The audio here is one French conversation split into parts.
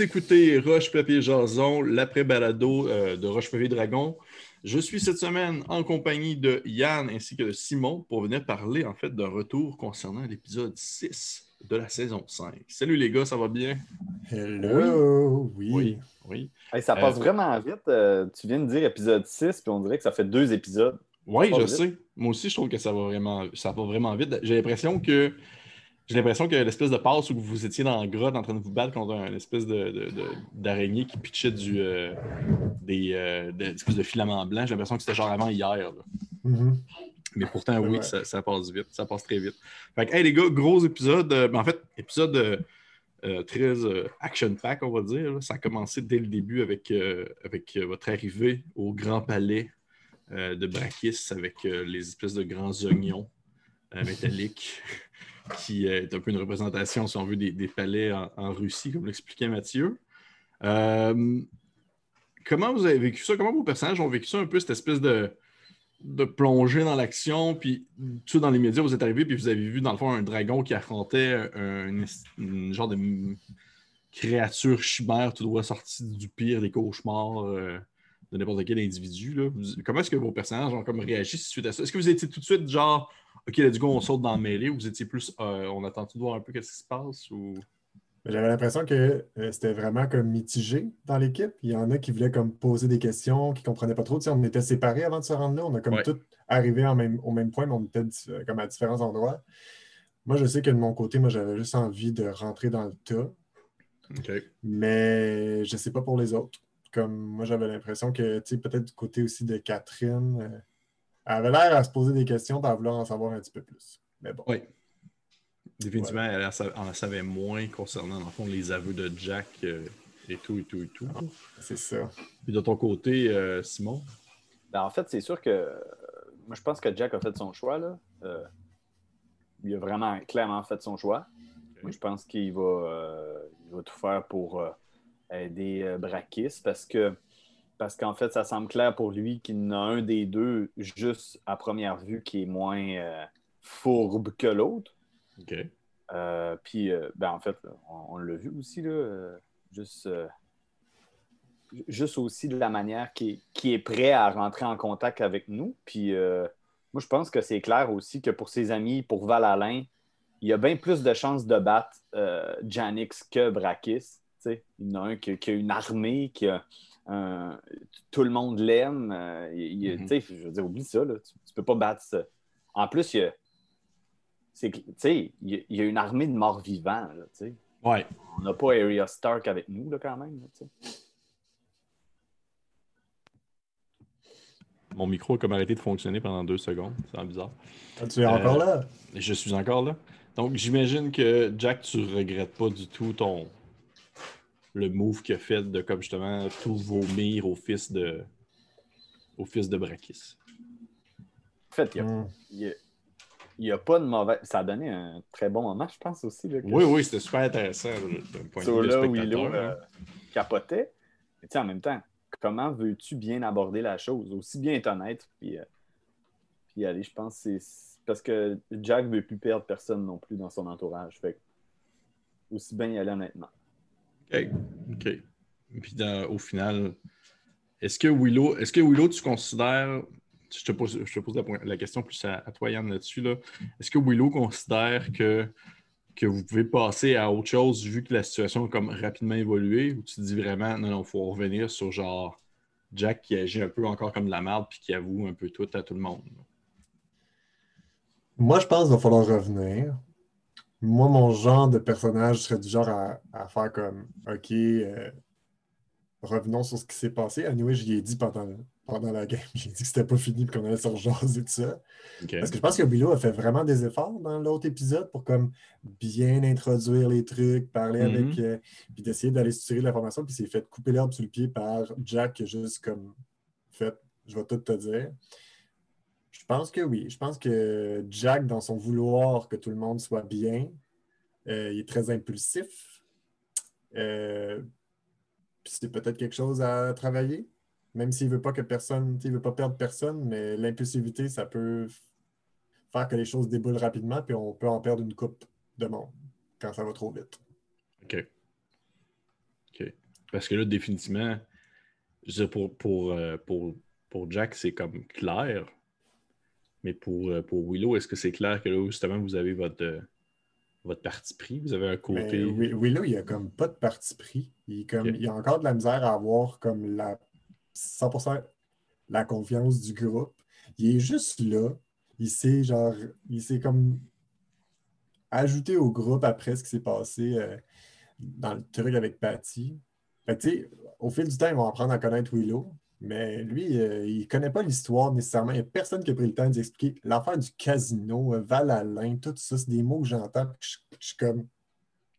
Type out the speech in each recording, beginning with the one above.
Vous écoutez Roche Papier Jason, l'après-balado euh, de Roche Papier Dragon. Je suis cette semaine en compagnie de Yann ainsi que de Simon pour venir parler en fait d'un retour concernant l'épisode 6 de la saison 5. Salut les gars, ça va bien? Hello! Oui. Oui. oui. Hey, ça passe Euh, vraiment vite. Euh, tu viens de dire épisode 6, puis on dirait que ça fait deux épisodes. Oui, je vite. sais. Moi aussi, je trouve que ça va vraiment, ça va vraiment vite. J'ai l'impression que j'ai l'impression que l'espèce de passe où vous étiez dans la grotte en train de vous battre contre un espèce de, de- de- d'araignée qui pitchait du, euh, des, euh, des espèces de filaments blancs, j'ai l'impression que c'était genre avant hier. là. Mhm. Mais pourtant, oui, Ouais. ça, ça passe vite. Ça passe très vite. Fait que, hey les gars, gros épisode. euh, ben, en fait, épisode euh, euh, très euh, action-pack, on va dire. là. Ça a commencé dès le début avec, euh, avec euh, votre arrivée au Grand Palais euh, de Brakis avec euh, les espèces de grands oignons euh, métalliques qui est un peu une représentation, si on veut, des, palais en, Russie, comme l'expliquait Mathieu. Euh, comment vous avez vécu ça? Comment vos personnages ont vécu ça? Un peu, cette espèce de, de plongée dans l'action? Puis, tout dans les médias, vous êtes arrivé, puis vous avez vu, dans le fond, un dragon qui affrontait un, une, genre de créature chimère tout droit sortie du pire des cauchemars euh, de n'importe quel individu. là. Comment est-ce que vos personnages ont comme réagi suite à ça? Est-ce que vous étiez tout de suite genre, OK, là, du coup, on saute dans le mêlée, ou vous étiez plus, euh, on attend tout de voir un peu qu'est-ce qui se passe? Ou... J'avais l'impression que euh, c'était vraiment comme mitigé dans l'équipe. Il y en a qui voulaient comme poser des questions, qui ne comprenaient pas trop. Tu sais, on était séparés avant de se rendre là. On a comme Ouais. tous arrivé en même, au même point, mais on était dif- comme à différents endroits. Moi, je sais que de mon côté, moi, j'avais juste envie de rentrer dans le tas, mais je ne sais pas pour les autres. Comme moi, j'avais l'impression que, tu sais, peut-être du côté aussi de Catherine, euh, elle avait l'air à se poser des questions, à vouloir en savoir un petit peu plus. Mais bon. Oui. Définitivement, elle en sa- en savait moins concernant, dans le fond, les aveux de Jack euh, et tout, et tout, et tout. C'est ça. Puis de ton côté, euh, Simon? Ben, en fait, c'est sûr que moi, je pense que Jack a fait son choix. Là. Euh, il a vraiment clairement fait son choix. Moi, je pense qu'il va, euh, il va tout faire pour euh, aider euh, Brakis parce que parce qu'en fait, ça semble clair pour lui qu'il y en a un des deux, juste à première vue, qui est moins euh, fourbe que l'autre. OK. Euh, puis, euh, ben, en fait, on, on l'a vu aussi, là, juste, ju- juste aussi de la manière qui est, qui est prêt à rentrer en contact avec nous. Puis, moi, je pense que c'est clair aussi que pour ses amis, pour Val-Alain, il y a bien plus de chances de battre Janix que Brakis. Tu sais. Il y en a un qui, qui a une armée, qui a un- tout le monde l'aime. euh, Mhm. tu sais, Je veux dire, oublie ça. Là, tu, tu peux pas battre ça. En plus, il y a, il y a- il y a une armée de morts vivants. là, tu sais. Ouais. On n'a pas Arya Stark avec nous, là, quand même. là. Mon micro a comme arrêté de fonctionner pendant deux secondes. C'est bizarre. Ah, Tu es encore là? Et je suis encore là. Donc, j'imagine que Jack, tu regrettes pas du tout ton le move qu'il a fait de comme justement tout vomir au fils de au fils de Brakis. En fait, il n'y a, Hmm. il y a- il y a pas de mauvais. Ça a donné un très bon moment, je pense aussi. Là, que Oui, oui, c'était super intéressant là, d'un point de vue. Willow hein. euh, capotait. Mais tu sais, en même temps, comment veux-tu bien aborder la chose? Aussi bien être honnête, puis, euh, puis aller, je pense, c'est c'est parce que Jack ne veut plus perdre personne non plus dans son entourage. Fait que, aussi bien y aller honnêtement. OK. OK. Puis au final, est-ce que Willow, est-ce que Willow, tu considères. Je te pose, je te pose la, question plus à, à toi, Yann, là-dessus. Là. Est-ce que Willow considère que, que vous pouvez passer à autre chose vu que la situation a comme rapidement évolué ou tu te dis vraiment non, non, il faut revenir sur genre Jack qui agit un peu encore comme de la merde puis qui avoue un peu tout à tout le monde? Moi, je pense qu'il va falloir revenir. Moi, mon genre de personnage serait du genre à, à faire comme OK, euh, revenons sur ce qui s'est passé. Anyway, je lui ai dit pendant, pendant la game, j'ai dit que c'était pas fini et qu'on allait se rejaser de ça. Parce que je pense que Willow a fait vraiment des efforts dans l'autre épisode pour comme bien introduire les trucs, parler Mhm. avec, euh, puis d'essayer d'aller de l'information, puis s'est fait couper l'herbe sous le pied par Jack qui a juste comme fait, je vais tout te dire. Je pense que oui. Je pense que Jack, dans son vouloir que tout le monde soit bien, euh, il est très impulsif. Euh, c'est peut-être quelque chose à travailler, même s'il ne veut pas que personne, il veut pas perdre personne, mais l'impulsivité, ça peut faire que les choses déboulent rapidement, puis on peut en perdre une coupe de monde quand ça va trop vite. OK. Parce que là, définitivement, pour, pour, euh, pour, pour Jack, c'est comme clair. Mais pour, euh, pour Willow, est-ce que c'est clair que là, justement, vous avez votre, euh, votre parti pris? Vous avez un côté. Mais Wi- Willow, il n'y a comme pas de parti pris. Il, comme, il a encore de la misère à avoir comme la 100% la confiance du groupe. Il est juste là. Il s'est genre, il s'est comme ajouté au groupe après ce qui s'est passé euh, dans le truc avec Patty. Fait que, au fil du temps, ils vont apprendre à connaître Willow. Mais lui, euh, il ne connaît pas l'histoire nécessairement. Il n'y a personne qui a pris le temps d'expliquer l'affaire du casino, euh, Val-Alain, tout ça. C'est des mots que j'entends. Je, suis comme,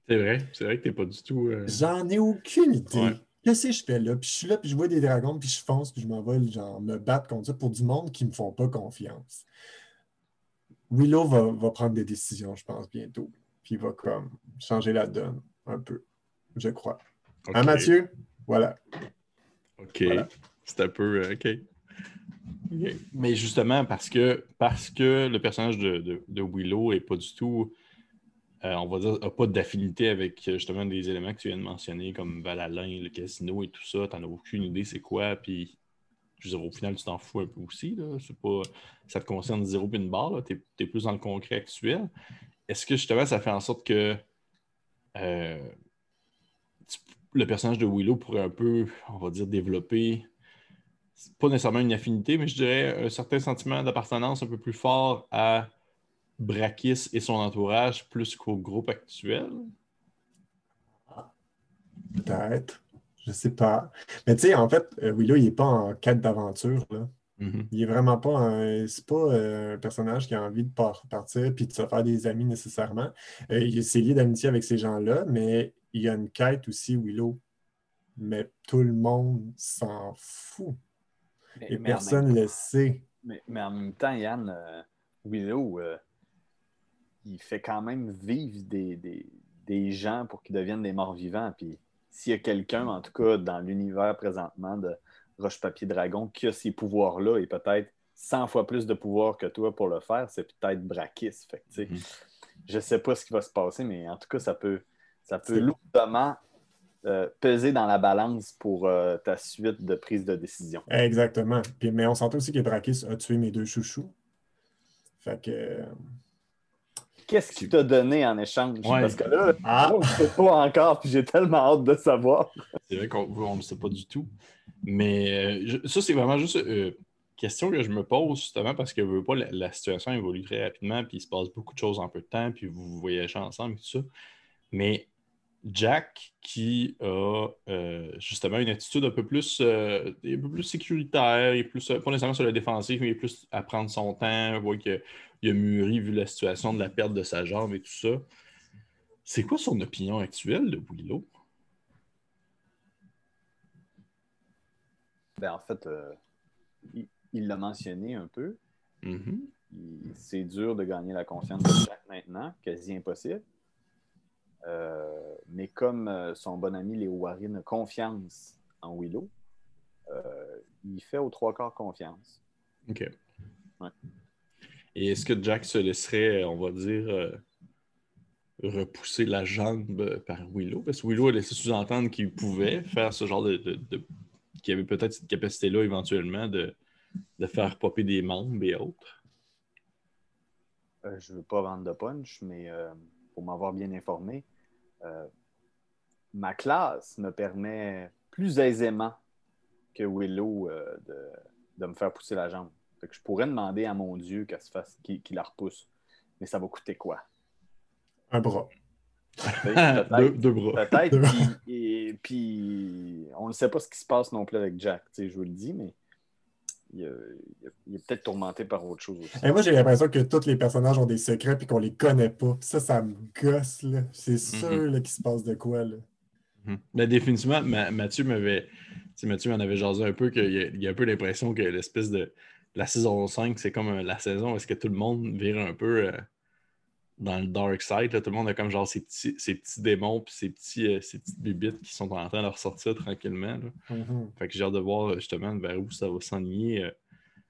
C'est vrai, c'est vrai que t'es pas du tout. euh, J'en ai aucune idée. Ouais. Qu'est-ce que je fais là? Puis je suis là, puis je vois des dragons, puis je fonce, puis je m'en vais genre, me battre contre ça pour du monde qui ne me font pas confiance. Willow va, va prendre des décisions, je pense, bientôt. Puis il va comme changer la donne un peu, je crois. Hein, ok, Mathieu? Voilà. OK. Voilà. C'est un peu. euh, OK. Mais justement, parce que, parce que le personnage de, de- Willow est pas du tout. euh, on va dire, n'a pas d'affinité avec euh, justement des éléments que tu viens de mentionner, comme Val-Alain, le casino et tout ça. Tu n'en as aucune idée c'est quoi. Puis, au final, tu t'en fous un peu aussi. Là. Pas, ça te concerne zéro puis une barre. Tu es, plus dans le concret actuel. Est-ce que justement, ça fait en sorte que le personnage de Willow pourrait un peu, on va dire, développer, pas nécessairement une affinité, mais je dirais un certain sentiment d'appartenance un peu plus fort à Brakis et son entourage plus qu'au groupe actuel? Peut-être. Je sais pas. Mais tu sais, en fait, euh, Willow, il n'est pas en quête d'aventure, là. Mhm. Il est vraiment pas un. C'est pas euh, un personnage qui a envie de par- partir puis de se faire des amis nécessairement. Euh, il s'est lié d'amitié avec ces gens-là, mais il y a une quête aussi, Willow. Mais tout le monde s'en fout. Mais- Et mais personne ne le sait. Mais, mais en même temps, Yann, euh, Willow, euh, il fait quand même vivre des, des- des gens pour qu'ils deviennent des morts vivants. Puis s'il y a quelqu'un, en tout cas, dans l'univers présentement de Roche-Papier-Dragon, qui a ces pouvoirs-là et peut-être 100 fois plus de pouvoir que toi pour le faire, c'est peut-être Brakis. Fait que, Mhm. Je sais pas ce qui va se passer, mais en tout cas, ça peut, ça peut lourdement euh, peser dans la balance pour euh, ta suite de prise de décision. Exactement. Puis, mais on sentait aussi que Brakis a tué mes deux chouchous. Fait que. euh, Qu'est-ce qu'il t'a donné en échange? Ouais. Parce que là, Ah! moi, je sais pas encore, puis j'ai tellement hâte de savoir. C'est vrai qu'on ne sait pas du tout. Mais euh, je- ça, c'est vraiment juste une question que je me pose justement parce que je veux pas, la, la situation évolue très rapidement, puis il se passe beaucoup de choses en peu de temps, puis vous voyagez ensemble et tout ça. Mais Jack, qui a euh, justement une attitude un peu plus, euh, un peu plus sécuritaire, est plus, pas nécessairement sur la défensive, mais plus à prendre son temps, voit qu'il il a mûri vu la situation de la perte de sa jambe et tout ça. C'est quoi son opinion actuelle de Willow? Ben, en fait, euh, il l'a mentionné un peu. Mhm. Il- C'est dur de gagner la confiance de Jack maintenant, quasi impossible. Euh, mais comme euh, son bon ami Léo Warren a confiance en Willow, euh, il fait aux trois quarts confiance. OK. Ouais. Et est-ce que Jack se laisserait, on va dire, euh, repousser la jambe par Willow? Parce que Willow a laissé sous-entendre qu'il pouvait faire ce genre de. de- de- qu'il avait peut-être cette capacité-là éventuellement de, de faire popper des membres et autres? Euh, je ne veux pas vendre de punch, mais euh, pour m'avoir bien informé, euh, ma classe me permet plus aisément que Willow euh, de, de me faire pousser la jambe. Fait que je pourrais demander à mon Dieu qu'elle se fasse, qu'il la repousse. Mais ça va coûter quoi? Un bras. Peut-être, deux, deux bras. peut-être, puis, et- puis on ne sait pas ce qui se passe non plus avec Jack, je vous le dis, mais il, est peut-être tourmenté par autre chose aussi. Et moi, j'ai l'impression que tous les personnages ont des secrets et qu'on les connaît pas. Ça, ça me gosse, là. C'est sûr là, qu'il se passe de quoi, là. Mhm. Mais définitivement, Ma- Mathieu m'avait. tu sais, Mathieu m'en avait jasé un peu qu'il y, a- il y a un peu l'impression que l'espèce de. La saison 5, c'est comme euh, la saison où est-ce que tout le monde vire un peu euh, dans le dark side. là. Tout le monde a comme genre ses petits, ses petits démons puis ses, petits, euh, ses petites bibites qui sont en train de ressortir tranquillement. là. Mhm. Fait que j'ai hâte de voir euh, justement vers où ça va s'enligner euh,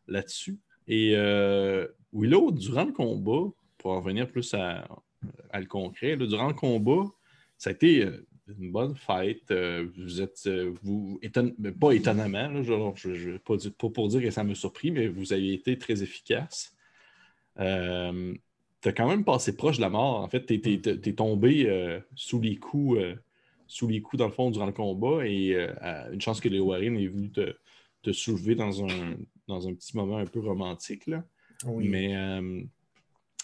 là-dessus. Et euh, Willow, durant le combat, pour en revenir plus à, à le concret, là, durant le combat, ça a été, une bonne fête. Vous êtes, vous, pas étonnamment, là, je, pas, pour dire que ça m'a surpris, mais vous avez été très efficace. Euh, tu as quand même passé proche de la mort. En fait, tu es, tombé sous les coups, sous les coups, dans le fond, durant le combat, et une chance que Léo Warren est venu te, soulever dans un, dans un petit moment un peu romantique. Là. Mais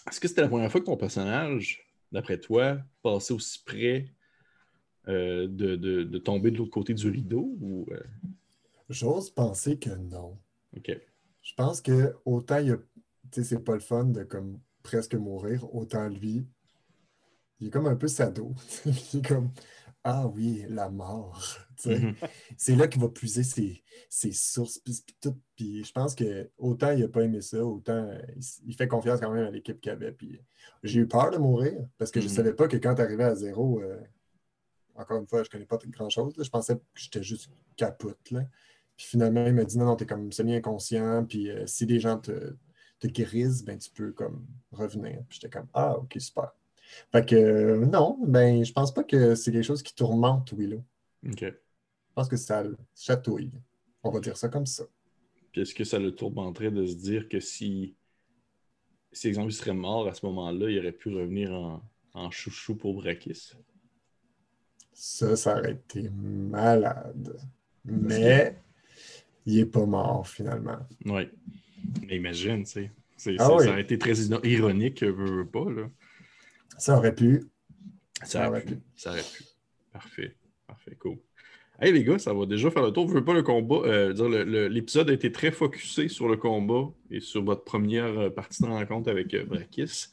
est-ce que c'était la première fois que ton personnage, d'après toi, passait aussi près euh, de, tomber de l'autre côté du rideau? Ou, euh? J'ose penser que non. OK. Je pense que autant il c'est pas le fun de comme presque mourir, autant lui, il est comme un peu sado. il est comme Ah oui, la mort. Mm-hmm. C'est là qu'il va puiser ses, sources. Puis, je pense que autant il n'a pas aimé ça, autant il, fait confiance quand même à l'équipe qu'il avait. Puis j'ai eu peur de mourir parce que je ne mm-hmm. savais pas que quand tu arrivais à zéro, euh, encore une fois, je ne connais pas grand-chose. Je pensais que j'étais juste capote. Là. Puis finalement, il m'a dit non, non, tu es comme semi-inconscient. Puis euh, si des gens te, te guérissent, ben, tu peux comme revenir. Puis j'étais comme Ah, ok, super. Fait que euh, non, ben, je pense pas que c'est quelque chose qui tourmente Willow. OK. Je pense que ça le chatouille. On va dire ça comme ça. Puis est-ce que ça le tourmenterait de se dire que si, si exemple, il serait mort à ce moment-là, il aurait pu revenir en, en chouchou pour Brakis? Ça, ça aurait été malade. Mais il n'est pas mort finalement. Oui. Mais imagine, tu sais. Ah ça aurait été très ironique, veux, veux pas. Là. Ça aurait pu. Ça, aurait, pu. Ça aurait pu. Parfait. Parfait, cool. Hey les gars, ça va déjà faire le tour. Je veux pas le combat. Euh, l'épisode a été très focusé sur le combat et sur votre première euh, partie de rencontre avec euh, Brakis.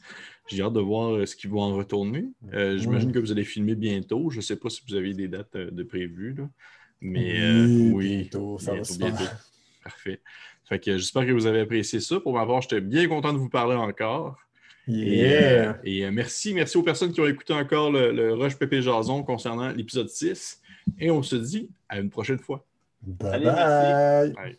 J'ai hâte de voir euh, ce qu'ils vont en retourner. Euh, j'imagine que vous allez filmer bientôt. Je ne sais pas si vous avez des dates euh, de prévues. Mais oui, bientôt, ça va se bientôt. Parfait. Fait que j'espère que vous avez apprécié ça. Pour ma part, j'étais bien content de vous parler encore. Yeah. Et, merci, merci aux personnes qui ont écouté encore le, Rush Pépé Jason concernant l'épisode 6. Et on se dit à une prochaine fois. bye. bye.